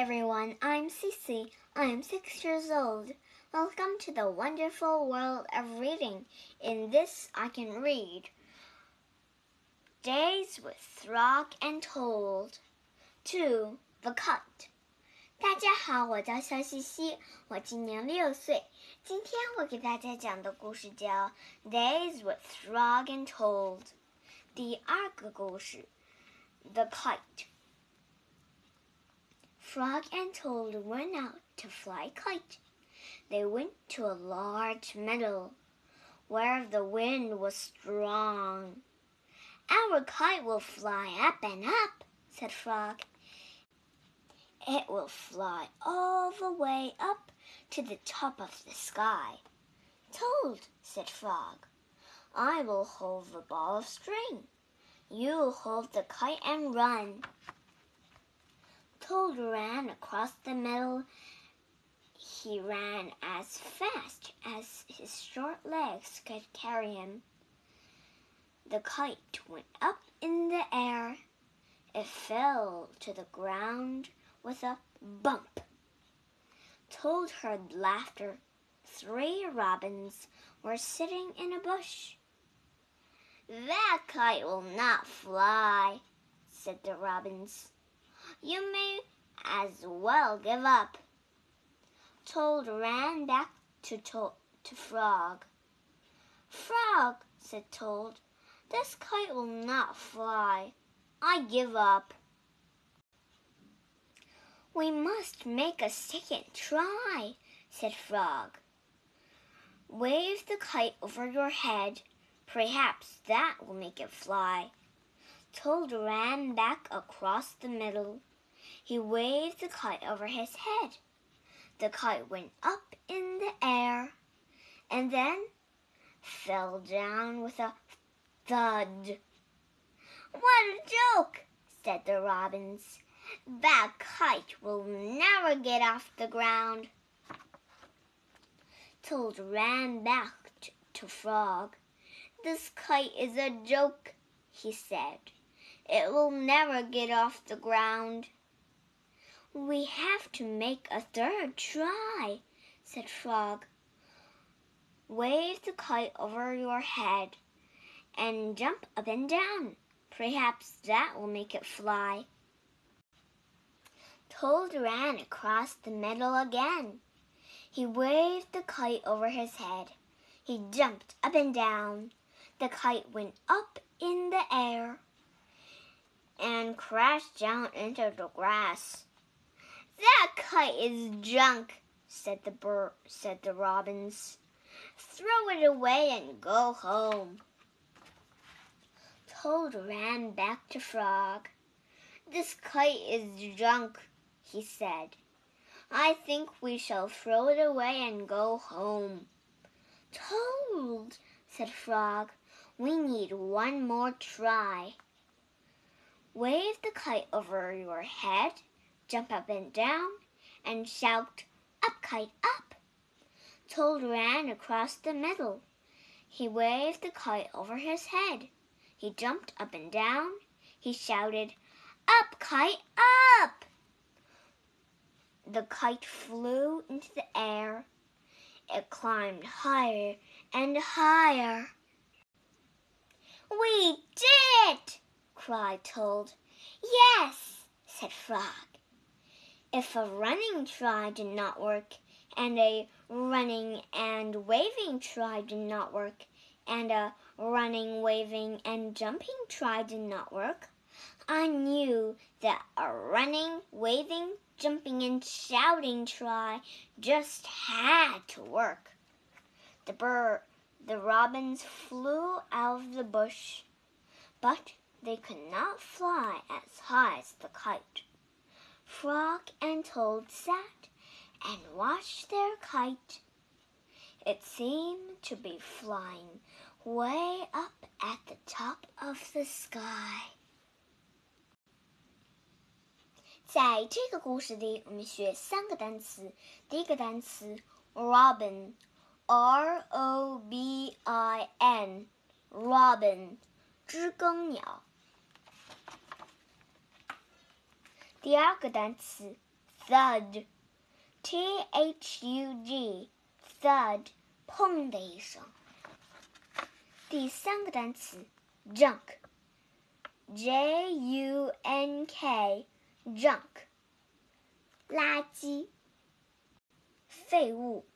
everyone, I'm Cece. I'm six years old. Welcome to the wonderful world of reading. In this, I can read Days with Frog and Toad two The Kite. 大家好，我叫肖西西，我今年六岁。今天我给大家讲的故事叫《Days with Frog and Toad》，第二个故事，《The Kite》。Frog and Toad went out to fly kite. They went to a large meadow where the wind was strong. Our kite will fly up and up, said Frog. It will fly all the way up to the top of the sky. Toad, said Frog, I will hold the ball of string. You hold the kite and run. Ran across the meadow. He ran as fast as his short legs could carry him. The kite went up in the air. It fell to the ground with a bump. Toad heard laughter. Three robins were sitting in a bush. That kite will not fly, said the robins. You may as well give up. Toad ran back to, to-, to Frog. Frog, said Toad, this kite will not fly. I give up. We must make a second try, said Frog. Wave the kite over your head. Perhaps that will make it fly. Toad ran back across the middle. He waved the kite over his head. The kite went up in the air and then fell down with a thud. What a joke, said the robins. That kite will never get off the ground. Toad ran back to Frog. This kite is a joke, he said. It will never get off the ground. We have to make a third try, said Frog. Wave the kite over your head and jump up and down. Perhaps that will make it fly. Toad ran across the meadow again. He waved the kite over his head. He jumped up and down. The kite went up in the air and crashed down into the grass. That kite is junk, said the said the robins. Throw it away and go home. Toad ran back to Frog. This kite is junk, he said. I think we shall throw it away and go home. Toad, said Frog, we need one more try. Wave the kite over your head, jump up and down, and shout, Up, kite, up! Toad ran across the middle. He waved the kite over his head. He jumped up and down. He shouted, Up, kite, up! The kite flew into the air. It climbed higher and higher. We did it! cried Toad. Yes, said Frog. If a running try did not work, and a running and waving try did not work, and a running, waving, and jumping try did not work, I knew that a running, waving, jumping, and shouting try just had to work. The bird, the robins flew out of the bush, but they could not fly as high as the kite. Frog and Toad sat and watched their kite. It seemed to be flying way up at the top of the sky. 在这个故事里，我们学三个单词。第一个单词 robin，r o b i n，robin，知更鸟。 第二个单词 thud，t h u g，thud，砰的一声。第三个单词，junk，j u n k，junk，垃圾，废物。